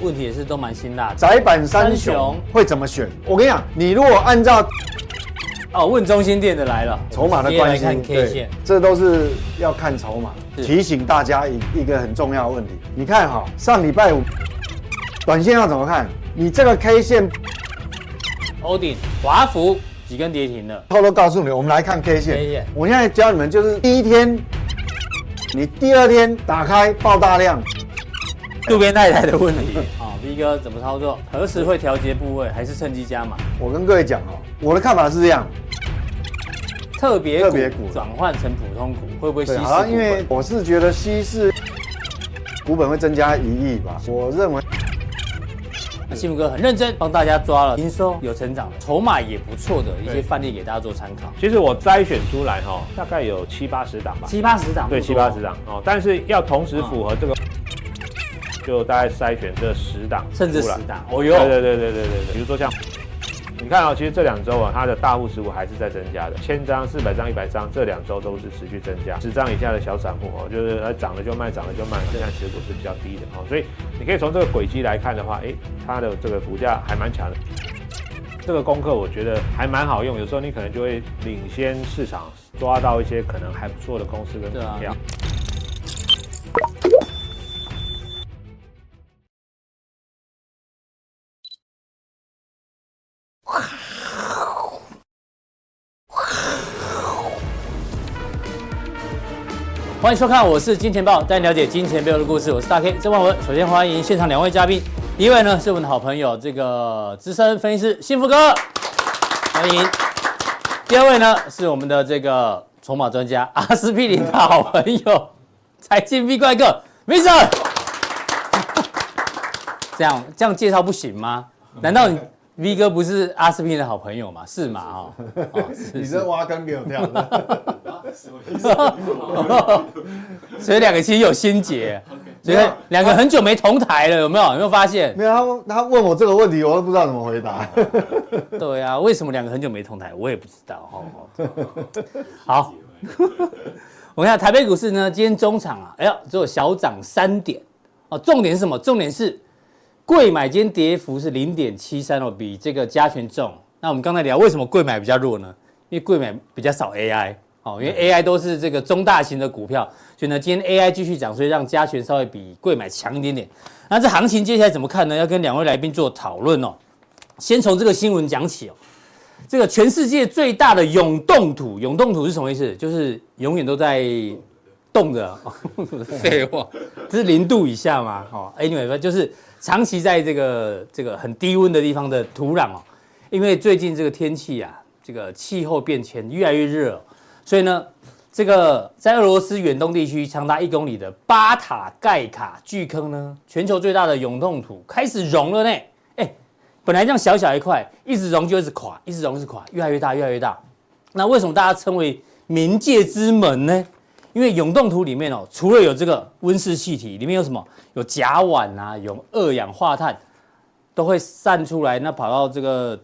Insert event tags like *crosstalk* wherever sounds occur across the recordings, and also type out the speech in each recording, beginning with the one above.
问题也是都蛮辛辣的。窄板三雄会怎么选？我跟你讲，你如果按照哦，问中心店的来了，筹码的关系，看 K 线，这都是要看筹码。提醒大家一一个很重要的问题，你看哈，上礼拜五短线要怎么看？你这个 K 线，欧鼎、华孚几根跌停了，偷偷告诉你，我们来看 K 线。K 线，我现在教你们就是第一天，你第二天打开爆大量，渡边太太的问题 *laughs* 啊，V 哥怎么操作？何时会调节部位，还是趁机加码？我跟各位讲哦。我的看法是这样，特别特别股转换成普通股会不会稀释？好，因为我是觉得稀释股本会增加一亿吧。我认为，那幸福哥很认真帮大家抓了营收有成长的，筹码也不错的一些范例给大家做参考。其实我筛选出来哈，大概有七八十档吧，七八十档，对，七八十档哦。但是要同时符合这个，就大概筛选这十档，甚至十档。哦哟，对对对对对对对，比如说像。你看啊，其实这两周啊，它的大户持股还是在增加的，千张、四百张、一百张，这两周都是持续增加。十张以下的小散户哦，就是它涨了就卖，涨了就卖，现在持股是比较低的哦，所以你可以从这个轨迹来看的话，诶，它的这个股价还蛮强的。这个功课我觉得还蛮好用，有时候你可能就会领先市场，抓到一些可能还不错的公司跟股票。欢迎收看，我是金钱豹，带你了解金钱背后的故事。我是大 K 曾焕文。首先欢迎现场两位嘉宾，第一位呢是我们的好朋友，这个资深分析师幸福哥，欢迎。第二位呢是我们的这个筹码专家阿司匹林的好朋友，财经 V 怪客 Vincent。这样这样介绍不行吗？难道你？V 哥不是阿司匹林的好朋友嘛？是嘛？哈，*laughs* 你这挖坑给我跳 *laughs* 所以两个其实有心结，所以两个很久没同台了，有没有？有没有发现？没有，他他问我这个问题，我都不知道怎么回答。*laughs* 对啊，为什么两个很久没同台？我也不知道。好，我看台北股市呢，今天中场啊，哎呀，只有小涨三点。哦，重点是什么？重点是。柜买今天跌幅是零点七三哦，比这个加权重。那我们刚才聊为什么柜买比较弱呢？因为柜买比较少 AI 哦，因为 AI 都是这个中大型的股票，所以呢，今天 AI 继续涨，所以让加权稍微比柜买强一点点。那这行情接下来怎么看呢？要跟两位来宾做讨论哦。先从这个新闻讲起哦，这个全世界最大的永冻土，永冻土是什么意思？就是永远都在冻着。*laughs* 废话，*laughs* 这是零度以下嘛？哦，Anyway，就是。长期在这个这个很低温的地方的土壤哦，因为最近这个天气啊，这个气候变迁越来越热，所以呢，这个在俄罗斯远东地区长达一公里的巴塔盖卡巨坑呢，全球最大的永冻土开始融了呢。哎，本来这样小小一块，一直融就一直垮，一直融一直垮，越来越大，越来越大。那为什么大家称为冥界之门呢？因为永冻土里面哦，除了有这个温室气体，里面有什么？有甲烷啊，有二氧化碳，都会散出来，那跑到这个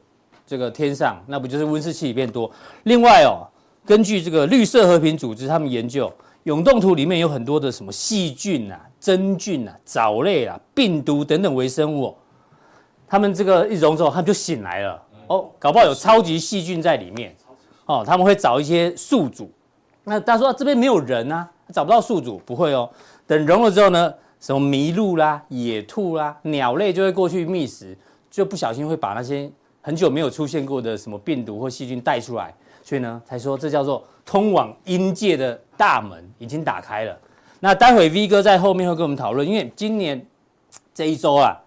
这个天上，那不就是温室气体变多？另外哦，根据这个绿色和平组织他们研究，永冻土里面有很多的什么细菌啊、真菌啊、藻类啊、病毒等等微生物哦，他们这个一融之后，他们就醒来了哦，搞不好有超级细菌在里面哦，他们会找一些宿主。那大家说这边没有人啊，找不到宿主，不会哦。等融了之后呢，什么麋鹿啦、野兔啦、鸟类就会过去觅食，就不小心会把那些很久没有出现过的什么病毒或细菌带出来，所以呢，才说这叫做通往阴界的大门已经打开了。那待会 V 哥在后面会跟我们讨论，因为今年这一周啊，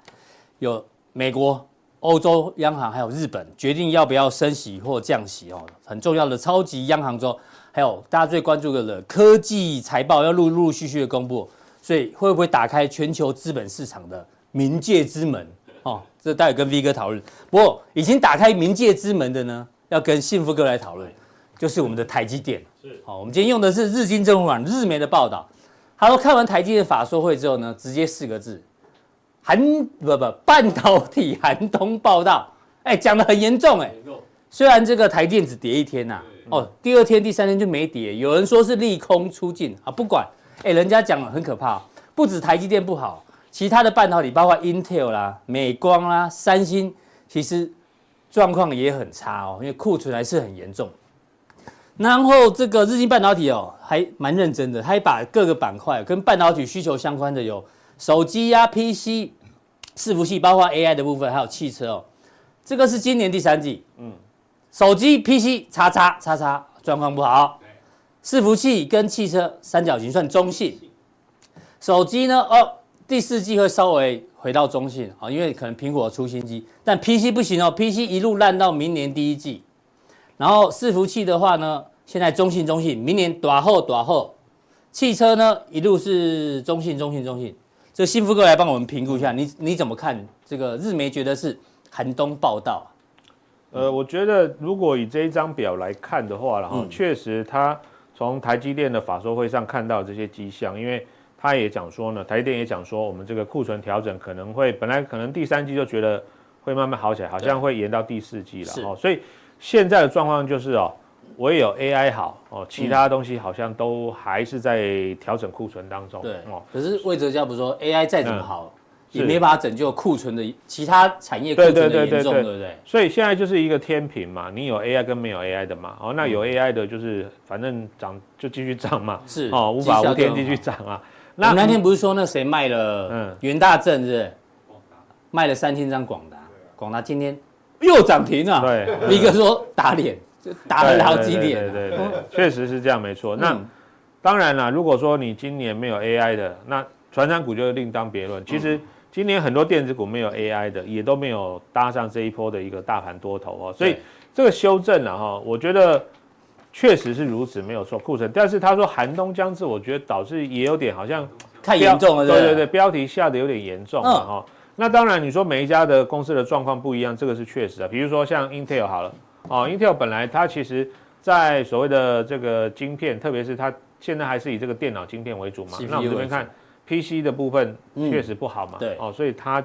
有美国、欧洲央行还有日本决定要不要升息或降息哦，很重要的超级央行周。还有大家最关注的科技财报要陆陆续续的公布，所以会不会打开全球资本市场的冥界之门？哦，这待会跟 V 哥讨论。不过已经打开冥界之门的呢，要跟幸福哥来讨论，就是我们的台积电。是，好，我们今天用的是日经政府网日媒的报道。他说看完台积电法说会之后呢，直接四个字：寒不不半导体寒冬报道。哎，讲的很严重哎。虽然这个台电只跌一天呐、啊。哦，第二天、第三天就没跌。有人说是利空出尽啊，不管，哎，人家讲了很可怕，不止台积电不好，其他的半导体，包括 Intel 啦、美光啦、三星，其实状况也很差哦，因为库存还是很严重。然后这个日经半导体哦，还蛮认真的，还把各个板块跟半导体需求相关的有手机呀、啊、PC、伺服器，包括 AI 的部分，还有汽车哦。这个是今年第三季，嗯，手机、PC 叉叉叉叉状况不好，伺服器跟汽车三角形算中性，手机呢哦，第四季会稍微回到中性啊，因为可能苹果出新机，但 PC 不行哦，PC 一路烂到明年第一季。然后伺服器的话呢，现在中性中性，明年大好大好。汽车呢一路是中性中性中性。这个幸福哥来帮我们评估一下，你你怎么看这个日媒觉得是寒冬报到？呃，我觉得如果以这一张表来看的话，然后确实他从台积电的法说会上看到这些迹象，因为他也讲说呢，台积电也讲说，我们这个库存调整可能会本来可能第三季就觉得会慢慢好起来，好像会延到第四季了哦，所以。现在的状况就是哦，我也有 AI 好哦，其他东西好像都还是在调整库存当中。对哦，可是魏哲家不是说 AI 再怎么好，也没办法拯救库存的其他产业库存的严重，对不对？所以现在就是一个天平嘛，你有 AI 跟没有 AI 的嘛。哦，那有 AI 的就是反正涨就继续涨嘛，是哦，无法无天继续涨啊。那那天不是说那谁卖了？嗯，元大正是？卖了三千张广达，广达今天。又涨停了，对，一个说打脸，就打了好几脸，对对对，确实是这样，没错。那当然了，如果说你今年没有 AI 的，那传产股就另当别论。其实今年很多电子股没有 AI 的，也都没有搭上这一波的一个大盘多头哦。所以这个修正了哈，我觉得确实是如此，没有错。库存，但是他说寒冬将至，我觉得导致也有点好像太严重了，对对对，标题下的有点严重了哈。那当然，你说每一家的公司的状况不一样，这个是确实的。比如说像 Intel 好了，哦，Intel 本来它其实，在所谓的这个晶片，特别是它现在还是以这个电脑晶片为主嘛。那我们这边看 PC 的部分确实不好嘛，对，哦，所以它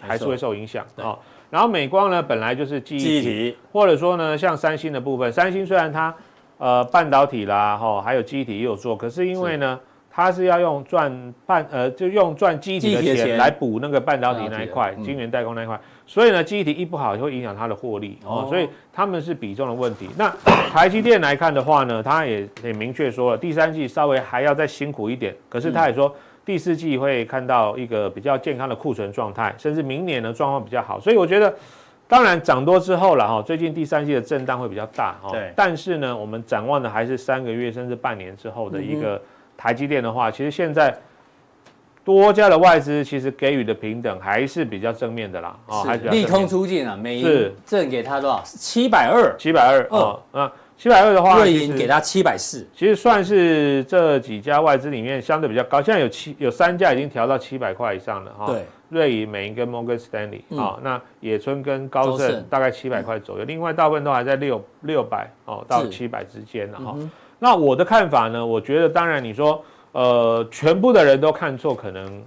还是会受影响哦。然后美光呢，本来就是记忆体，或者说呢，像三星的部分，三星虽然它呃半导体啦，哈，还有记忆体也有做，可是因为呢。它是要用赚半呃，就用赚记忆体的钱来补那个半导体那一块，晶圆代工那一块，所以呢，记忆体一不好就会影响它的获利哦，所以他们是比重的问题。那台积电来看的话呢，它也也明确说了，第三季稍微还要再辛苦一点，可是他也说第四季会看到一个比较健康的库存状态，甚至明年的状况比较好。所以我觉得，当然涨多之后了哈，最近第三季的震荡会比较大哈，对，但是呢，我们展望的还是三个月甚至半年之后的一个。台积电的话，其实现在多家的外资其实给予的平等还是比较正面的啦，啊，还是利空出尽啊，美银正给他多少？七百二，七百二哦，嗯，七百二的话，瑞银给他七百四，其实算是这几家外资里面相对比较高，现在有七有三家已经调到七百块以上了哈，对，瑞银、美银跟摩根士丹利啊，那野村跟高盛大概七百块左右，另外大部分都还在六六百哦到七百之间了哈。那我的看法呢？我觉得，当然你说，呃，全部的人都看错，可能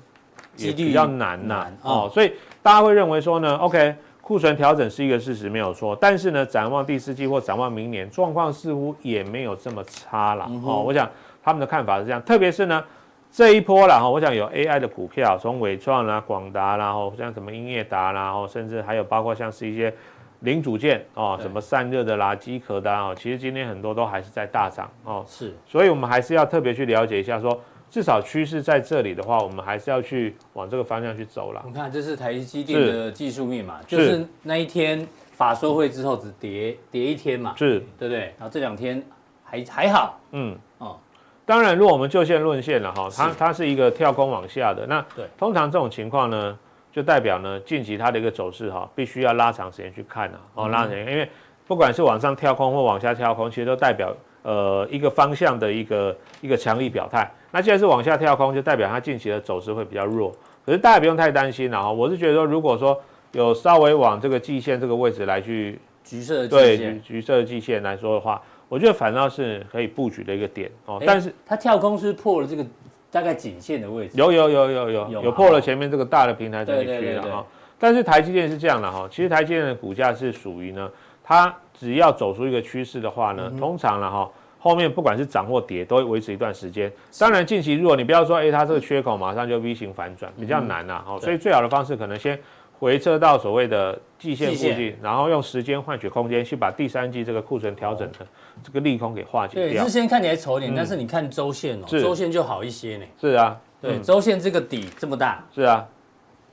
也比较难呐，哦，所以大家会认为说呢，OK，库存调整是一个事实，没有错。但是呢，展望第四季或展望明年，状况似乎也没有这么差了，哦。我想他们的看法是这样，特别是呢，这一波了哈，我想有 AI 的股票，从伟创啦、广达啦，哦，像什么英业达啦，哦，甚至还有包括像是一些。零组件哦，什么散热的啦、机壳的哦，其实今天很多都还是在大涨哦。是，所以我们还是要特别去了解一下说，说至少趋势在这里的话，我们还是要去往这个方向去走了。你看，这是台积电的技术密码，就是那一天法说会之后只跌跌一天嘛，是，对不对？然后这两天还还好，嗯哦。当然，如果我们就线论线了哈，它它是一个跳空往下的，那对，通常这种情况呢。就代表呢，近期它的一个走势哈，必须要拉长时间去看啊，哦，拉长时间，因为不管是往上跳空或往下跳空，其实都代表呃一个方向的一个一个强力表态。那既然是往下跳空，就代表它近期的走势会比较弱。可是大家不用太担心了哈，我是觉得说，如果说有稍微往这个季线这个位置来去橘色的对橘橘色的季线来说的话，我觉得反倒是可以布局的一个点哦。但是它跳空是破了这个。大概颈线的位置有有有有有有破了前面这个大的平台这个区了哈，但是台积电是这样的哈，其实台积电的股价是属于呢，它只要走出一个趋势的话呢，通常了哈，后面不管是涨或跌，都会维持一段时间。当然近期如果你不要说，哎，它这个缺口马上就 V 型反转，比较难呐、啊。哦，所以最好的方式可能先回撤到所谓的季线附近，然后用时间换取空间，去把第三季这个库存调整的这个利空给化解掉。对，日线看起来丑一点，但是你看周线哦，周线就好一些呢。是啊，对，周线这个底这么大。是啊。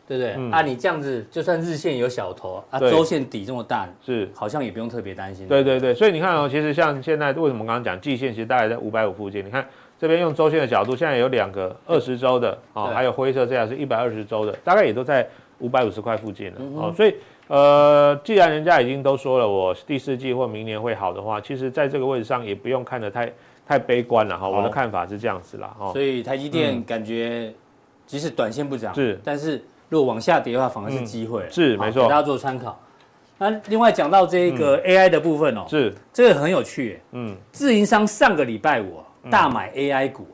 对不对？嗯、啊，你这样子就算日线有小头啊，周线底这么大，是好像也不用特别担心。对对对，所以你看哦，其实像现在为什么刚刚讲季线，其实大概在五百五附近。你看这边用周线的角度，现在有两个二十周的啊，还有灰色这样是一百二十周的，大概也都在五百五十块附近了。哦、嗯，所以呃，既然人家已经都说了，我第四季或明年会好的话，其实在这个位置上也不用看得太太悲观了哈。我的看法是这样子啦。所以台积电感觉即使短线不涨，是，但是。如果往下跌的话，反而是机会。是没错，给大家做参考。那另外讲到这个 AI 的部分哦，是这个很有趣。嗯，自营商上个礼拜五大买 AI 股。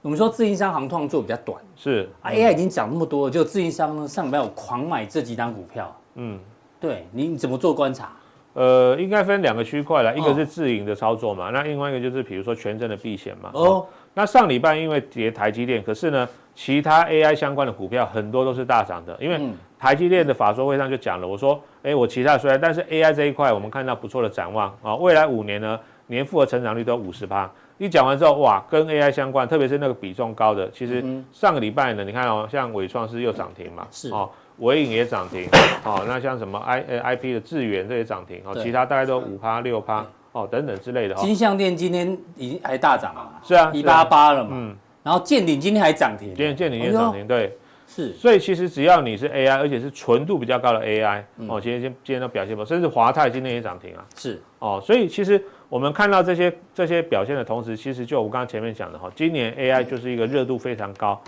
我们说自营商行创做比较短，是啊，AI 已经涨那么多了，就自营商呢上礼拜五狂买这几档股票。嗯，对，你怎么做观察？呃，应该分两个区块了，一个是自营的操作嘛，那另外一个就是比如说全证的避险嘛。哦，那上礼拜因为跌台积电，可是呢，其他 AI 相关的股票很多都是大涨的，因为台积电的法说会上就讲了，我说，哎，我其他虽然，但是 AI 这一块我们看到不错的展望啊，未来五年呢，年复合成长率都五十趴。一讲完之后，哇，跟 AI 相关，特别是那个比重高的，其实上个礼拜呢，你看哦，像伟创是又涨停嘛，是哦。伟影也涨停，哦，那像什么 I 呃 I P 的智源这些涨停，哦，其他大概都五趴六趴，哦，等等之类的。金像电今天已经还大涨了，是啊，一八八了嘛，嗯，然后建鼎今天还涨停，今天建鼎也涨停，对，是，所以其实只要你是 AI，而且是纯度比较高的 AI，哦，今天今今天都表现不错，甚至华泰今天也涨停啊，是，哦，所以其实我们看到这些这些表现的同时，其实就我刚刚前面讲的哈，今年 AI 就是一个热度非常高。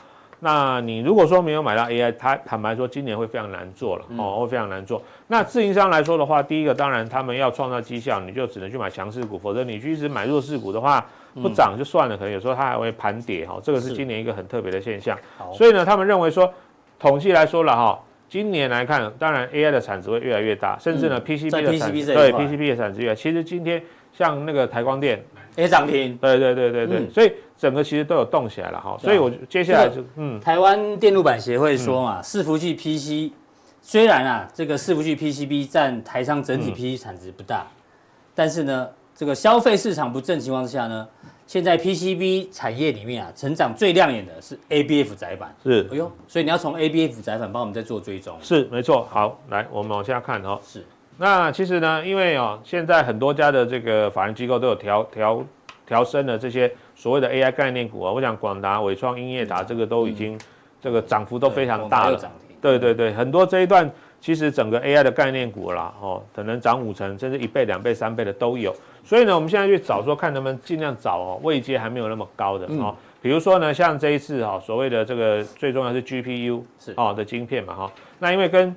那你如果说没有买到 AI，它坦白说今年会非常难做了哦，会非常难做。那自营商来说的话，第一个当然他们要创造绩效，你就只能去买强势股，否则你去一直买弱势股的话，不涨就算了，可能有时候它还会盘跌哈。这个是今年一个很特别的现象。所以呢，他们认为说，统计来说了哈，今年来看，当然 AI 的产值会越来越大，甚至呢 PCB 的产值对 PCB 的产值越，其实今天像那个台光电。也涨停，对对对对对，嗯、所以整个其实都有动起来了哈，所以我接下来就嗯，台湾电路板协会说嘛，伺服器 PC 虽然啊这个伺服器 PCB 占台商整体 PC 产值不大，嗯、但是呢这个消费市场不振情况之下呢，现在 PCB 产业里面啊成长最亮眼的是 ABF 窄板，是，哎呦，所以你要从 ABF 窄板帮我们再做追踪，是没错，好，来我们往下看哦，是。那其实呢，因为哦，现在很多家的这个法人机构都有调调调升了这些所谓的 AI 概念股啊，我想广达、伟创、英业达这个都已经这个涨幅都非常大了。对对对，很多这一段其实整个 AI 的概念股啦，哦，可能涨五成，甚至一倍、两倍、三倍的都有。所以呢，我们现在去找说，看能不能尽量找哦，位阶还没有那么高的哦。比如说呢，像这一次哈，所谓的这个最重要是 GPU 是哦的晶片嘛哈，那因为跟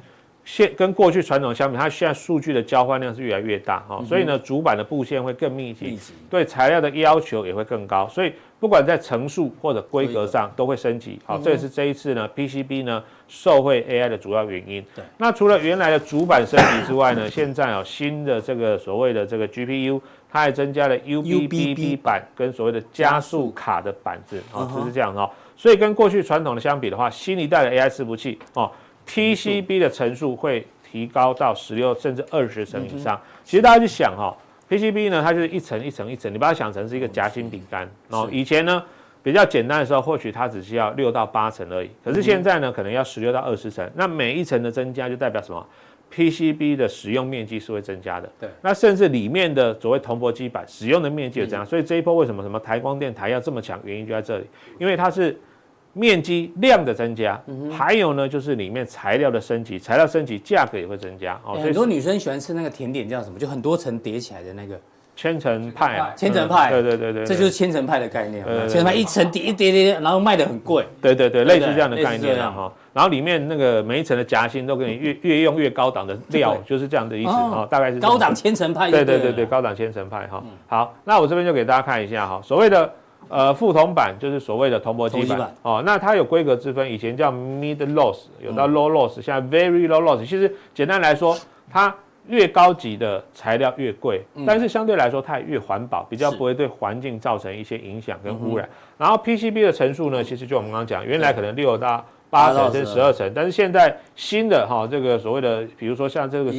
现跟过去传统相比，它现在数据的交换量是越来越大哈，所以呢，主板的布线会更密集，对材料的要求也会更高，所以不管在层数或者规格上都会升级。好，这也是这一次呢 PCB 呢受惠 AI 的主要原因。对，那除了原来的主板升级之外呢，现在有新的这个所谓的这个 GPU，它还增加了 UBB 板跟所谓的加速卡的板子啊，就是这样哈。所以跟过去传统的相比的话，新一代的 AI 伺服器哦。PCB 的层数会提高到十六甚至二十层以上。其实大家去想哈，PCB 呢，它就是一层一层一层，你把它想成是一个夹心饼干。然后以前呢，比较简单的时候，或许它只需要六到八层而已。可是现在呢，可能要十六到二十层。那每一层的增加就代表什么？PCB 的使用面积是会增加的。对。那甚至里面的所谓铜箔基板使用的面积也增加。所以这一波为什么什么台光电台要这么强？原因就在这里，因为它是。面积量的增加，还有呢，就是里面材料的升级，材料升级，价格也会增加。哦，很多女生喜欢吃那个甜点叫什么？就很多层叠起来的那个千层派啊。千层派，对对对对，这就是千层派的概念。千层派一层叠一叠叠，然后卖的很贵。对对对，类似这样的概念哈。然后里面那个每一层的夹心都给你越 *laughs* 越用越高档的料，就是这样的意思啊，大概是高档千层派。对对对对，高档千层派哈。好，那我这边就给大家看一下哈，所谓的。呃，副铜板就是所谓的铜箔基板，板。哦，那它有规格之分，以前叫 mid loss，有到 low loss，、嗯、现在 very low loss。其实简单来说，它越高级的材料越贵，但是相对来说它也越环保，比较不会对环境造成一些影响跟污染。然后 PCB 的层数呢，其实就我们刚刚讲，原来可能六到八层甚至十二层，但是现在新的哈这个所谓的，比如说像这个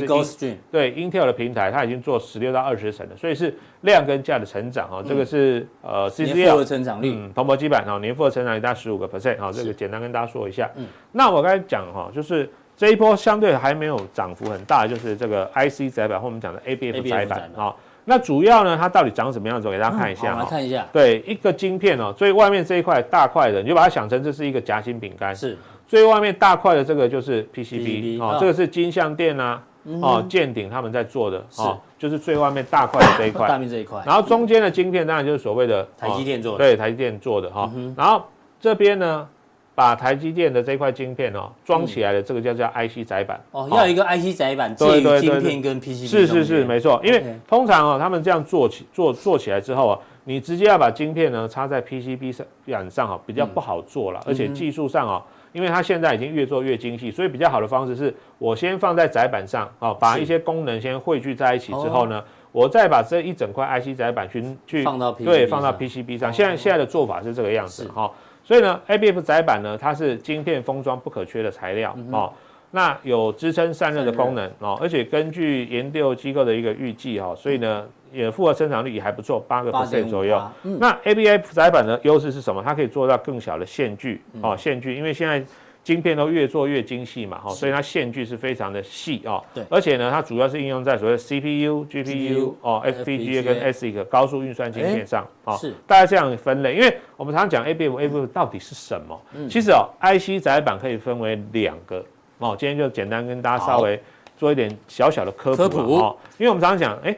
对 Intel 的平台，它已经做十六到二十层了，所以是量跟价的成长哈，这个是呃 CCL 年复合成长率，嗯，铜箔基板哈年复合成长率大概十五个 percent 哈，这个简单跟大家说一下。嗯，那我刚才讲哈，就是。这一波相对还没有涨幅很大，就是这个 IC 窄板或我们讲的 ABF 窄板啊。那主要呢，它到底长什么样子？我给大家看一下。看一下。对，一个晶片哦，最外面这一块大块的，你就把它想成这是一个夹心饼干。是。最外面大块的这个就是 PCB 哦，这个是金相电啊，哦，建鼎他们在做的哦，就是最外面大块的这一块。大面这一块。然后中间的晶片当然就是所谓的台积电做的。对，台积电做的哈。然后这边呢？把台积电的这块晶片哦装起来的这个叫叫 IC 载板。哦，要一个 IC 载板介于晶片跟 PCB 是是是没错，因为通常哦他们这样做起做做起来之后啊，你直接要把晶片呢插在 PCB 上板上哈比较不好做了，而且技术上啊，因为它现在已经越做越精细，所以比较好的方式是我先放在载板上啊，把一些功能先汇聚在一起之后呢，我再把这一整块 IC 载板去去放到对放到 PCB 上，现在现在的做法是这个样子哈。所以呢，ABF 载板呢，它是晶片封装不可缺的材料哦。那有支撑散热的功能哦，而且根据研究机构的一个预计哈，所以呢，也复合生产率也还不错，八个 percent 左右。那 ABF 载板的优势是什么？它可以做到更小的线距哦，线距，因为现在。晶片都越做越精细嘛，哈，所以它线距是非常的细啊。对，而且呢，它主要是应用在所谓 CPU、GPU 哦、FPGA 跟 ASIC 高速运算晶片上啊。是，大家这样分类，因为我们常常讲 ABF，ABF 到底是什么？嗯，其实哦，IC 载板可以分为两个哦。今天就简单跟大家稍微做一点小小的科普哦。因为我们常常讲，哎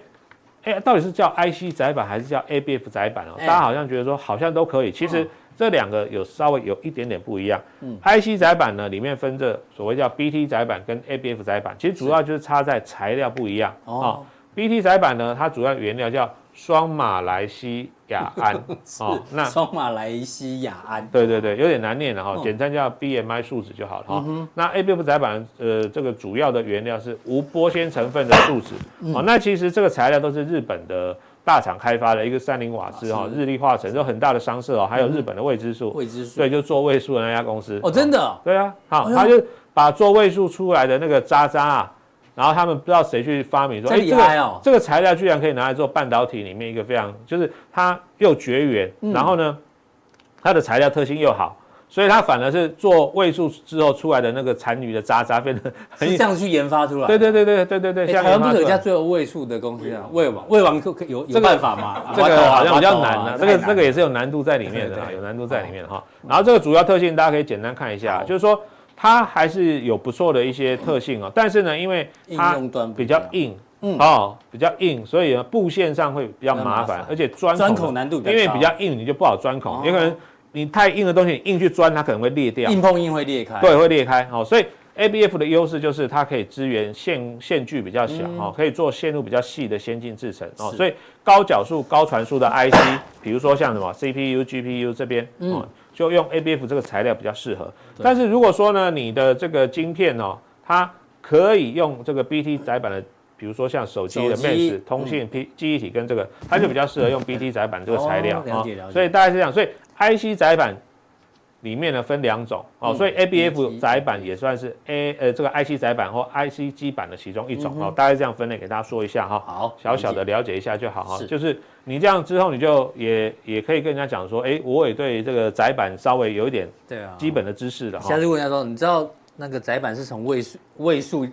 哎，到底是叫 IC 载板还是叫 ABF 载板哦？大家好像觉得说好像都可以，其实。这两个有稍微有一点点不一样。嗯，IC 载板呢，里面分着所谓叫 BT 载板跟 ABF 载板，其实主要就是差在材料不一样。哦，BT 载板呢，它主要原料叫双马来西亚胺。*laughs* 哦，那双马来西亚胺。对对对，有点难念的哈，简称叫 BMI 树脂就好了哈。那 ABF 载板，呃，这个主要的原料是无玻纤成分的树脂。哦，那其实这个材料都是日本的。大厂开发的一个三菱瓦斯哈，日立化成，就很大的商社哦，还有日本的未知数，未知数，对，就做位数的那家公司。哦，真的，对啊，好，他就把做位数出来的那个渣渣啊，然后他们不知道谁去发明说，哎，这个这个材料居然可以拿来做半导体里面一个非常，就是它又绝缘，然后呢，它的材料特性又好。所以它反而是做位数之后出来的那个残余的渣渣变得很是这样去研发出来。对对对对对对对。台湾不是有一家做位数的公司啊？魏王，魏王可可有有办法吗？这个好像比较难的，这个这个也是有难度在里面的，有难度在里面哈。然后这个主要特性大家可以简单看一下，就是说它还是有不错的一些特性哦。但是呢，因为它比较硬，嗯哦，比较硬，所以呢布线上会比较麻烦，而且钻钻孔难度比较，因为比较硬，你就不好钻孔，有可能。你太硬的东西，你硬去钻，它可能会裂掉。硬碰硬会裂开。对，会裂开。好，所以 ABF 的优势就是它可以支援线线距比较小，哦，可以做线路比较细的先进制程。哦，所以高角数、高传输的 IC，比如说像什么 CPU、GPU 这边，哦，就用 ABF 这个材料比较适合。但是如果说呢，你的这个晶片哦，它可以用这个 BT 载板的，比如说像手机的 Max 通信 P 记忆体跟这个，它就比较适合用 BT 载板这个材料。了解了解。所以大概是这样，所以。IC 载板里面呢分两种哦，所以 ABF 载板也算是 A 呃这个 IC 载板或 IC 基板的其中一种哦，大概这样分类给大家说一下哈，好，小小的了解一下就好哈，就是你这样之后你就也也可以跟人家讲说，哎，我也对这个载板稍微有一点对啊基本的知识了哈。下次问人家说，你知道那个载板是从位数位数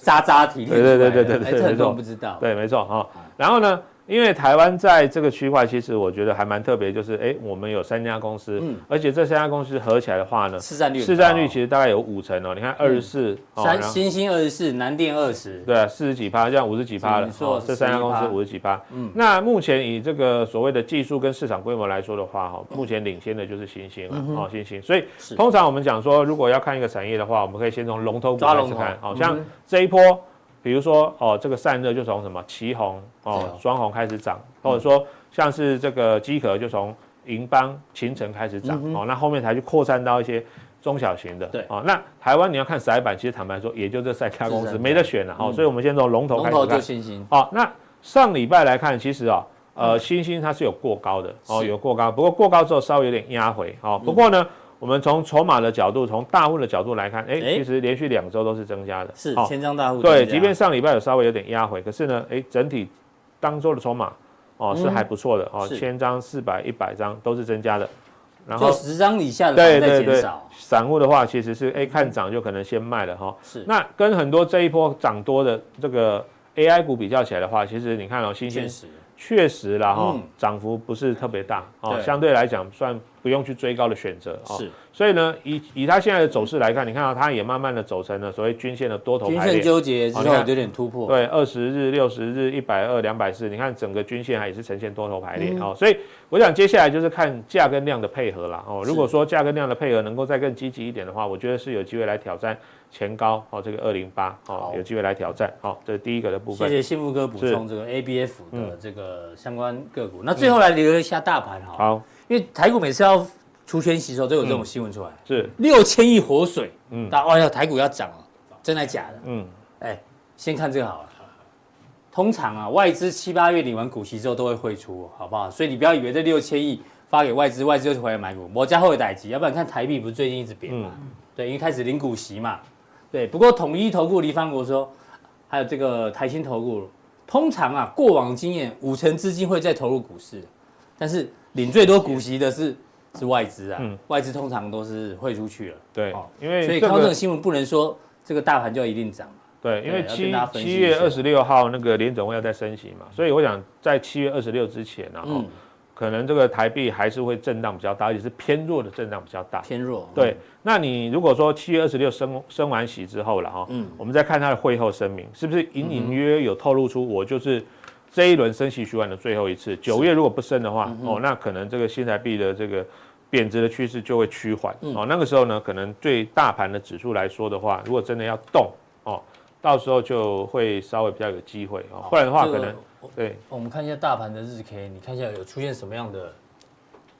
渣渣提炼出来的？对对对对对，很多人不知道。对，没错哈。然后呢？因为台湾在这个区块，其实我觉得还蛮特别，就是哎，我们有三家公司，嗯，而且这三家公司合起来的话呢，市占率市占率其实大概有五成哦。你看二十四，三星星二十四，南电二十，对啊，四十几趴，这样五十几趴了。哦，这三家公司五十几趴。嗯，那目前以这个所谓的技术跟市场规模来说的话，哈，目前领先的就是星星了，哦，星星。所以通常我们讲说，如果要看一个产业的话，我们可以先从龙头股开始看，好像这一波。比如说哦，这个散热就从什么旗红哦、双红开始涨，或者说像是这个机壳就从银邦、勤诚开始涨哦，那后面才去扩散到一些中小型的。对哦，那台湾你要看载板，其实坦白说，也就这三家公司没得选了。哦，所以我们先从龙头开始看。龙头就新兴。好，那上礼拜来看，其实啊，呃，星星它是有过高的哦，有过高，不过过高之后稍微有点压回。哦，不过呢。我们从筹码的角度，从大户的角度来看，哎，其实连续两周都是增加的，是千张大户。对，即便上礼拜有稍微有点压回，可是呢，哎，整体当周的筹码哦是还不错的哦，千张、四百、一百张都是增加的。然后十张以下的对对对，散户的话其实是哎看涨就可能先卖了哈。是。那跟很多这一波涨多的这个 AI 股比较起来的话，其实你看哦，新兴确实啦哈，涨幅不是特别大哦，相对来讲算。不用去追高的选择啊，是，所以呢，以以它现在的走势来看，你看到它也慢慢的走成了所谓均线的多头排列，均线纠结之后有点突破，对，二十日、六十日、一百二、两百四，你看整个均线还也是呈现多头排列，哦，所以我想接下来就是看价跟量的配合了哦。如果说价跟量的配合能够再更积极一点的话，我觉得是有机会来挑战前高哦，这个二零八哦，有机会来挑战，好，这是第一个的部分。谢谢幸福哥补充这个 ABF 的这个相关个股，那最后来留一下大盘哈。好。因为台股每次要除权息的时候都有这种新闻出来，是六千亿活水，嗯，大哎呀，台股要涨了，真的假的？嗯，哎，先看这个好了。通常啊，外资七八月领完股息之后都会汇出，好不好？所以你不要以为这六千亿发给外资，外资就回来买股，我家后有代志，要不然看台币不是最近一直贬嘛？对，因为开始领股息嘛。对，不过统一投顾黎方国说，还有这个台新投顾，通常啊，过往经验五成资金会再投入股市，但是。领最多股息的是是外资啊，嗯、外资通常都是汇出去了。对，因为所以看到这个新闻不能说这个大盘就一定涨。对，因为七七月二十六号那个联总会要再升息嘛，所以我想在七月二十六之前，然后、嗯、可能这个台币还是会震荡比较大，而且是偏弱的震荡比较大。偏弱。对，嗯、那你如果说七月二十六升升完息之后了哈，嗯，我们再看它的会后声明，是不是隐隐约约有透露出我就是。这一轮升息循环的最后一次，九月如果不升的话，哦，那可能这个新台币的这个贬值的趋势就会趋缓，嗯、哦，那个时候呢，可能对大盘的指数来说的话，如果真的要动，哦，到时候就会稍微比较有机会，哦，不然的话可能，这个、对，我们看一下大盘的日 K，你看一下有出现什么样的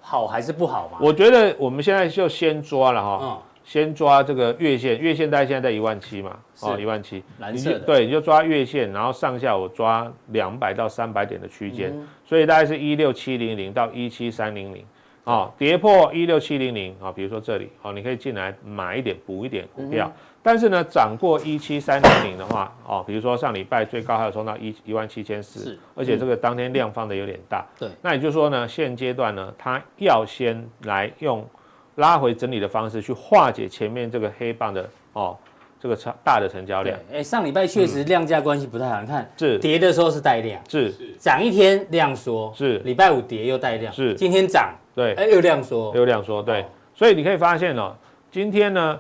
好还是不好嘛？我觉得我们现在就先抓了哈。嗯。先抓这个月线，月线大概现在在一万七嘛，哦，一万七，蓝色的，对，你就抓月线，然后上下我抓两百到三百点的区间，所以大概是一六七零零到一七三零零，啊，跌破一六七零零啊，比如说这里，哦，你可以进来买一点补一点股票，但是呢，涨过一七三零零的话，哦，比如说上礼拜最高还有冲到一一万七千四，而且这个当天量放的有点大，对，那也就是说呢，现阶段呢，它要先来用。拉回整理的方式去化解前面这个黑棒的哦，这个超大的成交量。哎，上礼拜确实量价关系不太好，你看是。跌的时候是带量，是。涨一天量缩，是。礼拜五跌又带量，是。今天涨，对，哎又量缩，又量缩，对，所以你可以发现哦，今天呢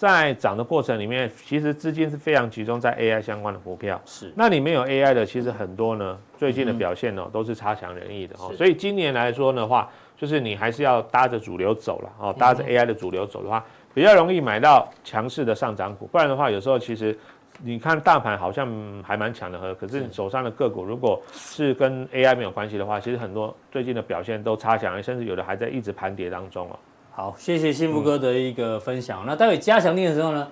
在涨的过程里面，其实资金是非常集中在 AI 相关的股票，是，那里面有 AI 的，其实很多呢最近的表现呢都是差强人意的哦，所以今年来说的话。就是你还是要搭着主流走了哦，搭着 AI 的主流走的话，比较容易买到强势的上涨股。不然的话，有时候其实你看大盘好像还蛮强的，呵可是你手上的个股如果是跟 AI 没有关系的话，其实很多最近的表现都差强，甚至有的还在一直盘跌当中哦。好，谢谢幸福哥的一个分享。那待会加强錠的时候呢，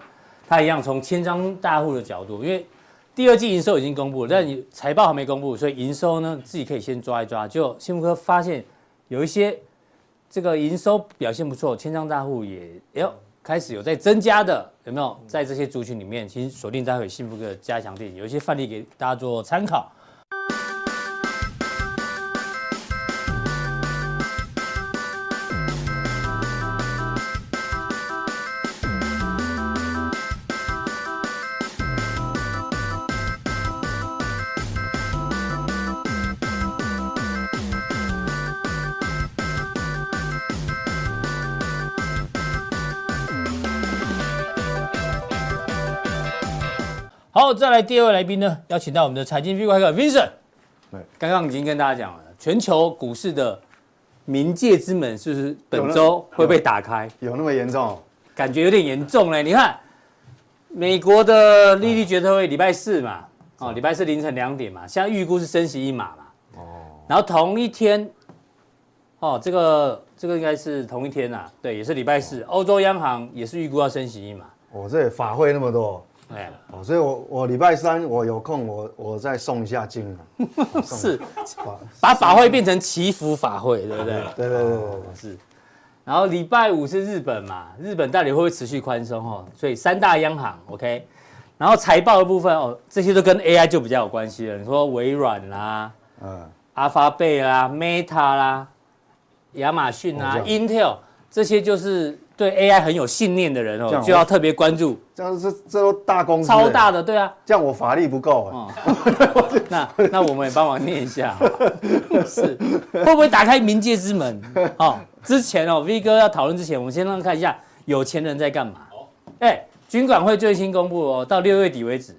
他一样从千张大户的角度，因为第二季营收已经公布了，但你财报还没公布，所以营收呢自己可以先抓一抓。就幸福哥发现。有一些这个营收表现不错，千张大户也哟开始有在增加的，有没有？在这些族群里面，请锁定待会幸福哥的加强錠，有一些范例给大家做参考。好，再来第二位来宾呢，邀请到我们的财经 V 怪客 Vincent。对，刚刚已经跟大家讲了，全球股市的冥界之门是不是本周会被打开？有，有那么严重？感觉有点严重嘞。你看，美国的利率决策会礼拜四嘛，哦，礼拜四凌晨两点嘛，现在预估是升息一码嘛。哦。然后同一天，哦，这个这个应该是同一天呐、啊，对，也是礼拜四，欧洲央行也是预估要升息一码。哦，这法会那么多，哎，哦，所以我我礼拜三我有空我我再送一下经啊，*laughs* 是，把法会变成祈福法会，对不对？对对对是。然后礼拜五是日本嘛，日本到底会不会持续宽松哦？所以三大央行 OK，然后财报的部分哦，这些都跟 AI 就比较有关系了。你说微软啦，嗯，阿发贝啦，Meta 啦。亚马逊啊，Intel 这些就是对 AI 很有信念的人哦，就要特别关注。这样这这都大公司，超大的，对啊。这样我法力不够啊。*laughs* 那那我们也帮忙念一下，*laughs* 是会不会打开冥界之门？*laughs* 哦，之前哦，V 哥要讨论之前，我们先让看一下有钱人在干嘛。哎，军管会最新公布哦，到六月底为止，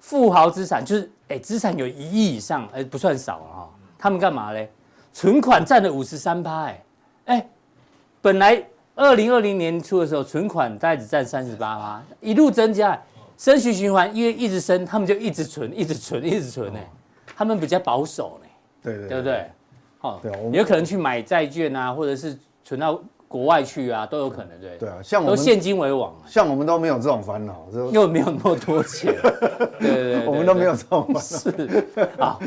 富豪资产就是哎资产有一亿以上，哎不算少啊哈。他们干嘛嘞？存款占了五十三趴，哎，哎，本来二零二零年初的时候，存款大概只占三十八趴，一路增加，升息循环，因为一直升，他们就一直存，一直存，一直存，哎，他们比较保守呢，对对，对不对？哦，对，有可能去买债券啊，或者是存到国外去啊，都有可能，对。对啊，像我们都现金为王，像我们都没有这种烦恼，又没有那么多钱，*laughs* 对对对，我们都没有这种烦恼，是啊，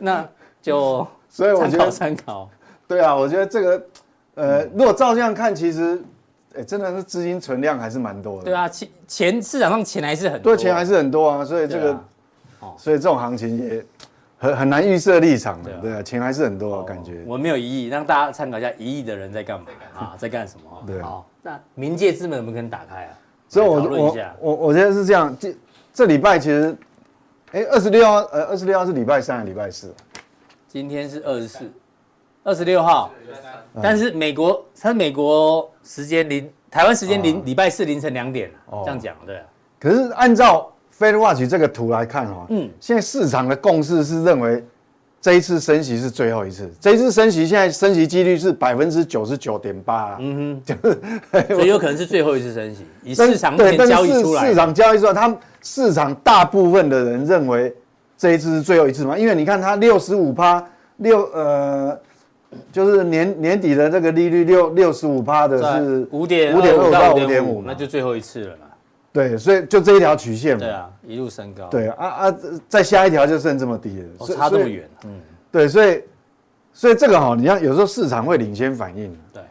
那就。所以我觉得参考，对啊，我觉得这个，呃，如果照这样看，其实，哎，真的是资金存量还是蛮多的。对啊，钱钱市场上钱还是很多，对，钱还是很多啊。所以这个，所以这种行情也很很难预设立场的。对啊，钱还是很多，感觉。我没有一亿，让大家参考一下一亿的人在干嘛 *laughs* 啊，在干什么？对啊。那冥界之门能不能打开啊？所以我我我我觉得是这样，这这礼拜其实，哎，二十六号，呃，二十六号是礼拜三还是礼拜四？今天是二十四，二十六号，但是美国，它美国时间零，台湾时间零，礼拜四凌晨两点，这样讲对。可是按照 FedWatch 这个图来看哈，嗯，现在市场的共识是认为这一次升息是最后一次，这一次升息现在升息几率是百分之九十九点八，嗯哼，*laughs* 就是所以有可能是最后一次升息，以市场目前交易出来，市场交易出来，他们市场大部分的人认为。这一次是最后一次嘛？因为你看它六十五趴，六呃，就是年年底的这个利率六六十五趴的是五点五点二到五点五，那就最后一次了嘛。对，所以就这一条曲线嘛。对啊，一路升高。对啊啊，再下一条就剩这么低了，哦、差这么远。嗯，对，所以所以这个哈，你看有时候市场会领先反应。对，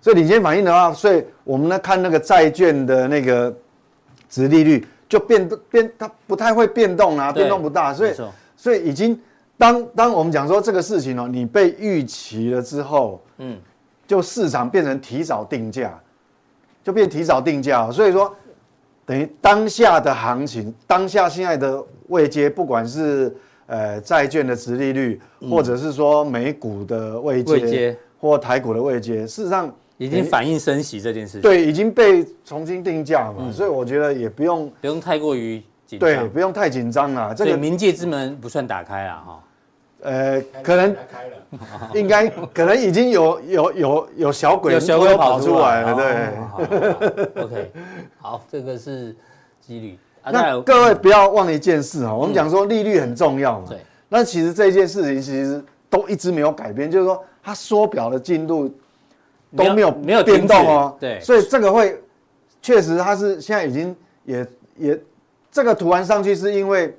所以领先反应的话，所以我们呢看那个债券的那个值利率。就变变，它不太会变动啊，变动不大，所以所以已经当当我们讲说这个事情哦，你被预期了之后，嗯，就市场变成提早定价，就变提早定价，所以说等于当下的行情，当下现在的位阶，不管是呃债券的值利率，或者是说美股的位阶，或台股的位阶，事实上。已经反映升息这件事情，对，已经被重新定价嘛，所以我觉得也不用不用太过于紧张，对，不用太紧张了。这个冥界之门不算打开了哈，呃，可能应该可能已经有有有有小鬼有小鬼跑出来了，对。OK，*laughs* 好，这个是几率。那各位不要忘了一件事哈，我们讲说利率很重要嘛，对。那其实这件事情其实都一直没有改变，就是说它缩表的进度。都没有没有变动哦，对，所以这个会确实它是现在已经也也这个图案上去是因为，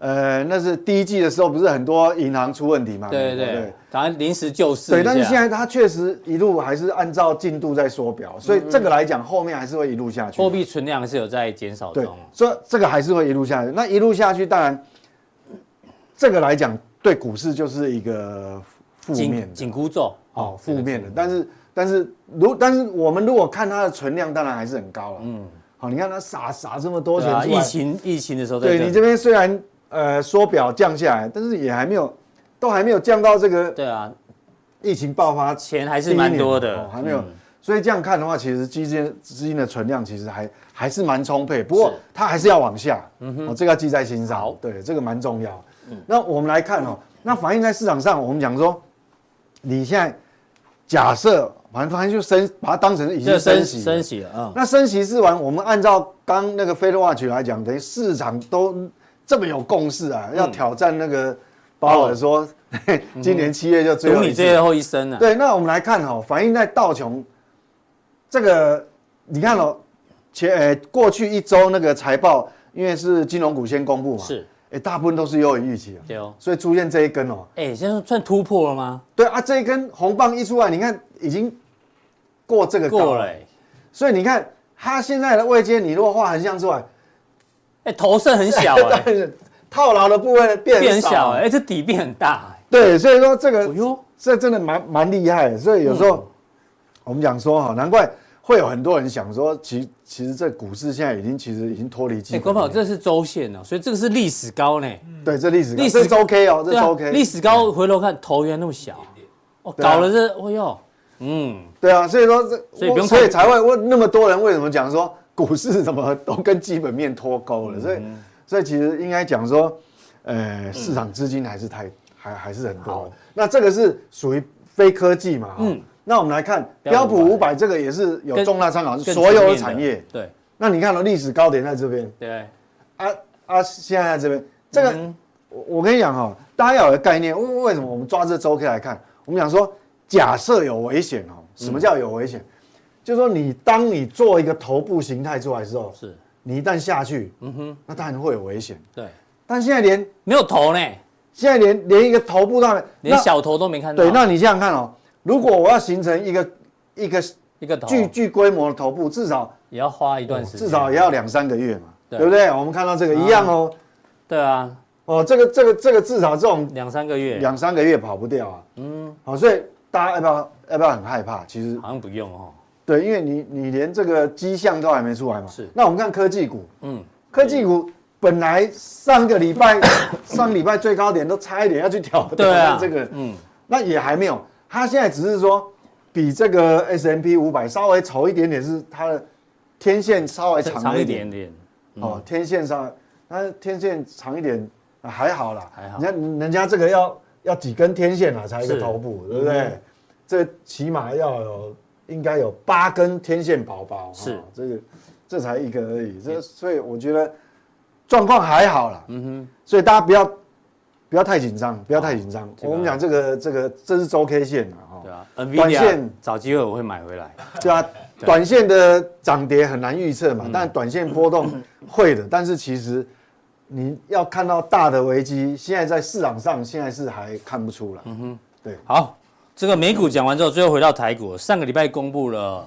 呃，那是第一季的时候不是很多银行出问题嘛，对对对，当然临时救市，对，但是现在它确实一路还是按照进度在缩表，所以这个来讲后面还是会一路下去，货币存量是有在减少中，所以这个还是会一路下去，那一路下去当然这个来讲对股市就是一个负面的。紧箍咒。哦，负面的，但是。但是如但是我们如果看它的存量，当然还是很高了。嗯，好，你看它撒撒这么多钱出来，疫情疫情的时候，对你这边虽然呃缩表降下来，但是也还没有，都还没有降到这个。对啊，疫情爆发钱还是蛮多的，还没有。所以这样看的话，其实基金资金的存量其实还还是蛮充沛。不过它还是要往下，嗯哼，这个要记在心上。对，这个蛮重要。嗯，那我们来看哦，那反映在市场上，我们讲说，你现在假设。反正反正就升，把它当成已经升息升息了啊。嗯、那升息是完，我们按照刚那个 FedWatch 来讲，等于市场都这么有共识啊，要挑战那个鲍尔说，今年七月就最后你最后一生了。对，那我们来看哈，反映在道琼这个，你看哦，前呃过去一周那个财报，因为是金融股先公布嘛，是，哎，大部分都是优于预期啊，对哦，所以出现这一根哦，哎，现在算突破了吗？对啊，这一根红棒一出来，你看已经过这个过了，所以你看它现在的位阶，你如果画横向出来，哎，头身很小 *laughs* 哎，套牢的部分变变小哎，这底变很大哎，对，所以说这个，哟，这真的蛮蛮厉害的，所以有时候。我们讲说哈，难怪会有很多人想说，其其实这股市现在已经其实已经脱离基本面。哎，国宝，这是周线哦，所以这个是历史高呢。对，这历史历史周 K 哦，这周 K。历史高，回头看头原来那么小，哦，搞了这，哎呦，嗯，对啊，所以说这，所以不用，所以才会问那么多人为什么讲说股市怎么都跟基本面脱钩了？所以，所以其实应该讲说，呃，市场资金还是太还还是很多。那这个是属于非科技嘛？嗯。那我们来看标普五百，这个也是有重大参考，是所有的产业。对。那你看到历史高点在这边。对。啊啊，现在在这边，这个我我跟你讲哈，大家要有个概念，为为什么我们抓这周 K 来看？我们讲说，假设有危险哦，什么叫有危险？就是说你当你做一个头部形态出来的时候，是，你一旦下去，嗯哼，那当然会有危险。对。但现在连没有头呢，现在连连一个头部都没，连小头都没看到。对，那你想想看哦。如果我要形成一个一个一个巨巨规模的头部，至少也要花一段时间，至少也要两三个月嘛，对。不对？我们看到这个一样哦，对啊，哦，这个这个这个至少这种两三个月，两三个月跑不掉啊，嗯，好，所以大家要不要要不要很害怕？其实好像不用哦，对，因为你你连这个迹象都还没出来嘛，是。那我们看科技股，嗯，科技股本来上个礼拜上礼拜最高点都差一点要去挑，对啊，这个，嗯，那也还没有。它现在只是说，比这个 S M P 五百稍微丑一点点，是它的天线稍微长一点点。哦，天线上，它天线长一点还好啦。还好。你看人家这个要要几根天线啊，才一个头部，对不对？这起码要有应该有八根天线宝宝。是。这个这才一个而已，这所以我觉得状况还好啦。嗯哼。所以大家不要。不要太紧张，不要太紧张。我们讲这个这个，这是周 K 线啊，对啊，短线找机会我会买回来。对啊，短线的涨跌很难预测嘛，但短线波动会的。但是其实你要看到大的危机，现在在市场上现在是还看不出来。嗯哼，对。好，这个美股讲完之后，最后回到台股，上个礼拜公布了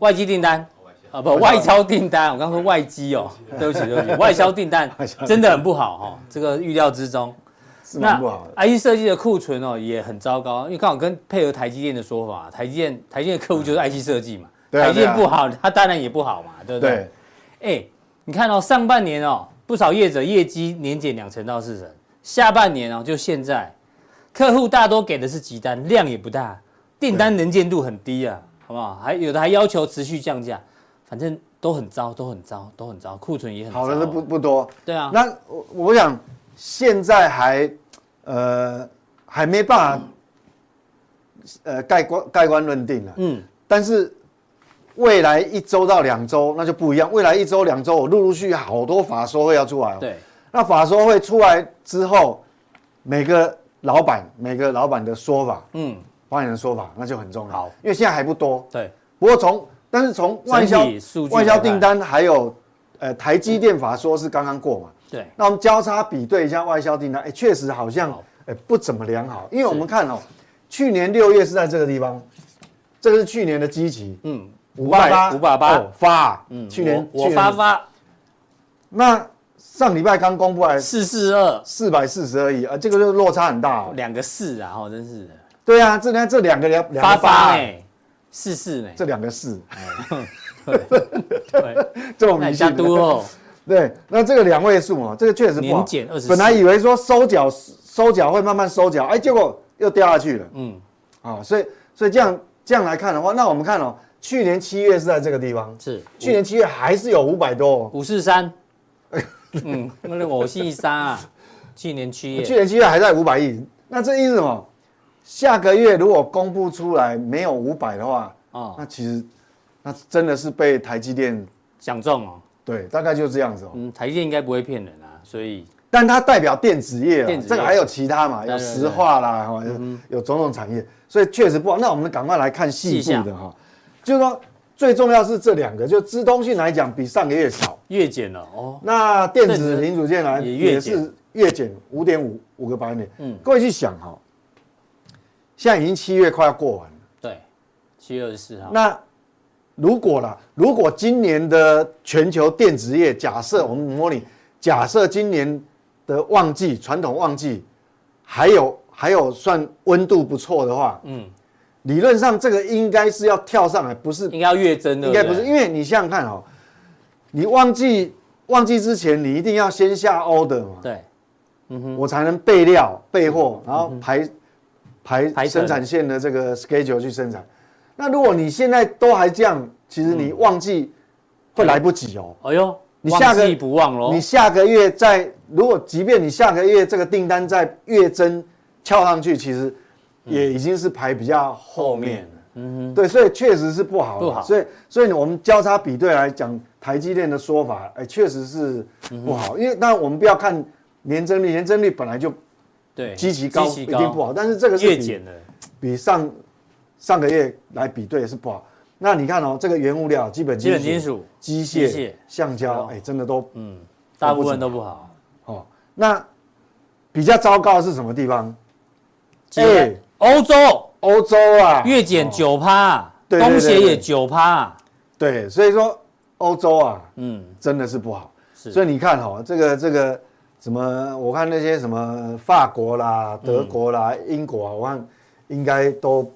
外机订单。啊不，外销订单，我刚说外机哦，对不起对不起，外销订单 *laughs* 真的很不好哈，这个预料之中。那 IC 设计的库存哦也很糟糕，因为刚好跟配合台积电的说法，台积电台积电的客户就是 IC 设计嘛，台积电不好，它当然也不好嘛，对不对？哎，你看哦，上半年哦，不少业者业绩年减两成到四成，下半年哦，就现在，客户大多给的是急单，量也不大，订单能见度很低啊，好不好？还有的还要求持续降价。反正都很糟，都很糟，都很糟，库存也很糟。好的都不不多。对啊。那我我想现在还呃还没办法呃盖棺盖棺论定了。嗯。但是未来一周到两周那就不一样。未来一周两周我陆陆续续好多法说会要出来。对。那法说会出来之后，每个老板每个老板的说法，嗯，发言人说法那就很重要。好。因为现在还不多。对。不过从但是从外销外销订单还有，呃，台积电法说是刚刚过嘛？对。那我们交叉比对一下外销订单，哎，确实好像，哎，不怎么良好。因为我们看哦，去年六月是在这个地方，这个是去年的基期，嗯，五八八，五八八发，嗯，去年我发发。那上礼拜刚公布来四四二，四百四十而已啊，这个就落差很大，两个四啊，哦，真是的。对啊，这两这两个两发发哎。四四呢？这两个四，对对，*laughs* 这么明显哦。*laughs* 对，那这个两位数嘛，这个确实不好。年减二十。本来以为说收脚收脚会慢慢收脚，哎，结果又掉下去了。嗯，啊，所以所以这样这样来看的话，那我们看哦，去年七月是在这个地方，是去年七月还是有五百多，五四三。嗯，那个我四三啊，去年七月，去年七月还在五百亿，那这意思什么？下个月如果公布出来没有五百的话，哦，那其实那真的是被台积电讲中哦。对，大概就这样子哦。嗯，台积电应该不会骗人啊，所以但它代表电子业，电子业这个还有其他嘛，有石化啦，哈，有有种种产业，所以确实不好。那我们赶快来看细部的哈，就是说最重要是这两个，就资通讯来讲比上个月少，月减了哦。那电子零组件来也是月减五点五五个百分点。嗯，各位去想哈，现在已经七月快要过完了，对，七月二十四号。那如果啦，如果今年的全球电子业，假设我们模拟，假设今年的旺季，传统旺季，还有还有算温度不错的话，嗯，理论上这个应该是要跳上来，不是应该要月增的，应该不是，因为你想想看哦，你旺季旺季之前，你一定要先下 order 嘛，对，嗯哼，我才能备料备货，然后排排生产线的这个 schedule 去生产。那如果你现在都还这样，其实你旺季会来不及哦。哎呦，你下个不旺喽。你下个月再，如果即便你下个月这个订单在月增翘上去，其实也已经是排比较后面了。嗯哼，对，所以确实是不好。不好。所以，所以我们交叉比对来讲，台积电的说法，哎，确实是不好。因为那我们不要看年增率，年增率本来就对极其高，一定不好。但是这个是比比上。上个月来比对是不好，那你看哦，这个原物料、基本金属、机械、橡胶，哎，真的都嗯，大部分都不好。哦，那比较糟糕的是什么地方？哎，欧洲，欧洲啊，月减九趴，东协也九趴，对，所以说欧洲啊，嗯，真的是不好。所以你看哈，这个这个什么，我看那些什么法国啦、德国啦、英国啊，我看应该都。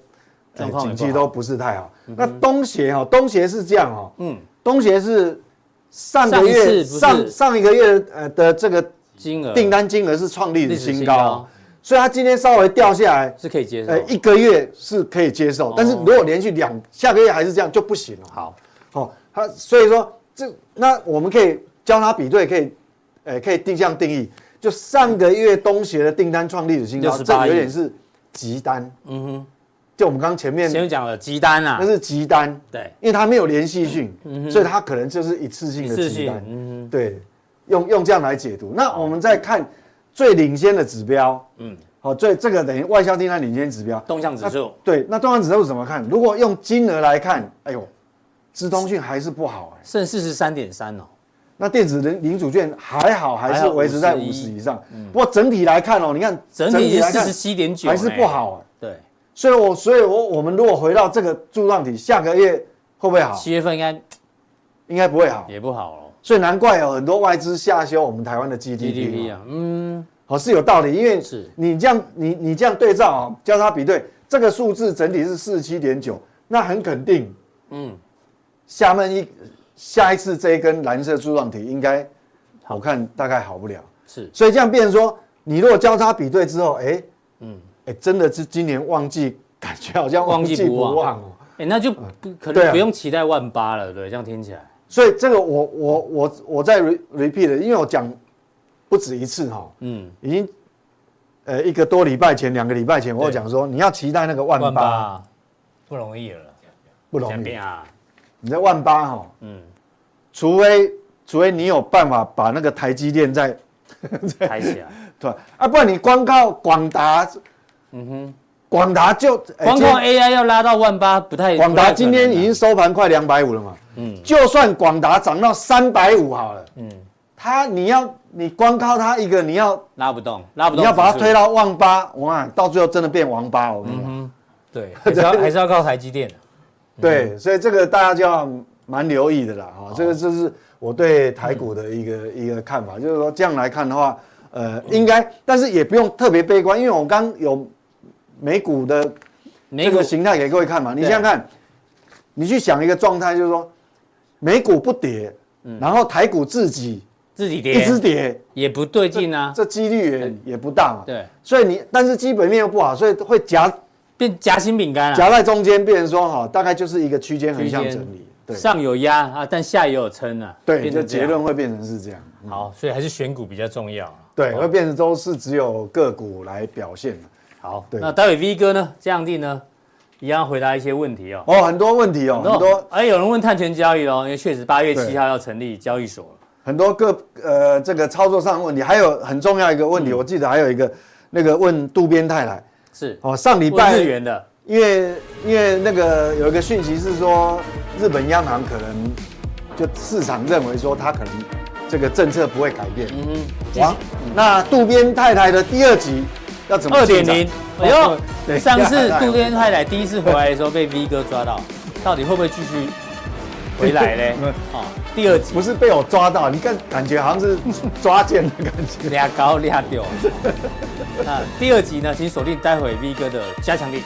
经济都不是太好。那东协哈，东协是这样哈，嗯，东协是上个月上上一个月呃的这个金额。订单金额是创历史新高，所以它今天稍微掉下来是可以接受，呃，一个月是可以接受，但是如果连续两下个月还是这样就不行了。好，好，它所以说这那我们可以交叉比对，可以，呃，可以定向定义，就上个月东协的订单创历史新高，这有点是急单，嗯哼。就我们刚刚前面前面讲了急单啊，那是急单，对，因为它没有连续性，所以它可能就是一次性的急单，嗯，对，用用这样来解读。那我们再看最领先的指标，嗯，好，最这个等于外销订单领先指标，动向指数，对，那动向指数怎么看？如果用金额来看，哎呦，资通讯还是不好，哎，剩四十三点三哦，那电子零零组件还好，还是维持在五十以上，嗯。不过整体来看哦，你看整体是四十七点九，还是不好，对。所以我，所以我，我我们如果回到这个柱状体，下个月会不会好？七月份应该应该不会好，也不好了。所以难怪有很多外资下修我们台湾的 GDP 啊，嗯，好是有道理，因为是你这样你你这样对照啊，交叉比对，这个数字整体是四十七点九，那很肯定，嗯，下面一下一次这一根蓝色柱状体应该好看，大概好不了，是，所以这样变成说，你如果交叉比对之后，哎，嗯。哎，真的是今年旺季，感觉好像旺季不旺哦。哎，那就不可能不用期待万八了，对？这样听起来。所以这个我我我我再 repeat，因为我讲不止一次哈。嗯。已经，呃，一个多礼拜前，两个礼拜前，我有讲说你要期待那个万八，不容易了，不容易啊。你在万八哈，嗯，除非除非你有办法把那个台积电再抬起来，*laughs* 对啊，不然你光靠广达。嗯哼，广达就光靠 AI 要拉到万八不太。广达今天已经收盘快两百五了嘛，嗯，就算广达涨到三百五好了，嗯，它你要你光靠它一个你要拉不动，拉不动，你要把它推到万八，我看到最后真的变王八，我跟你讲，对，还是要 *laughs* 还是要靠台积电，对，所以这个大家就要蛮留意的啦，哈，这个就是我对台股的一个一个看法，就是说这样来看的话，呃，应该，但是也不用特别悲观，因为我刚有。美股的这个形态给各位看嘛，你想想看，你去想一个状态，就是说美股不跌，然后台股自己自己跌，一直跌也不对劲啊，这几率也也不大嘛。对，所以你但是基本面又不好，所以会夹变夹心饼干啊，夹在中间，变成说哈，大概就是一个区间横向整理，对，上有压啊，但下也有撑啊，对，就结论会变成是这样。好，所以还是选股比较重要。啊。对，会变成都是只有个股来表现。好，对，那待会 V 哥呢？这样地呢，一样回答一些问题哦。哦，很多问题哦，很多。哎，有人问碳权交易哦，因为确实八月七号要成立交易所了。很多个呃这个操作上的问题，还有很重要一个问题，嗯、我记得还有一个那个问渡边太太是。哦，上礼拜日元的，因为因为那个有一个讯息是说日本央行可能就市场认为说它可能这个政策不会改变，嗯哼，哇，嗯、那渡边太太的第二集要怎么二点零？哎呦，上次渡边太太第一次回来的时候被 V 哥抓到，到底会不会继续？*laughs* 回来嘞，啊，第二集不是被我抓到，你看感觉好像是抓奸的感觉，俩高俩吊。那第二集呢，请锁定待会 V 哥的加强錠。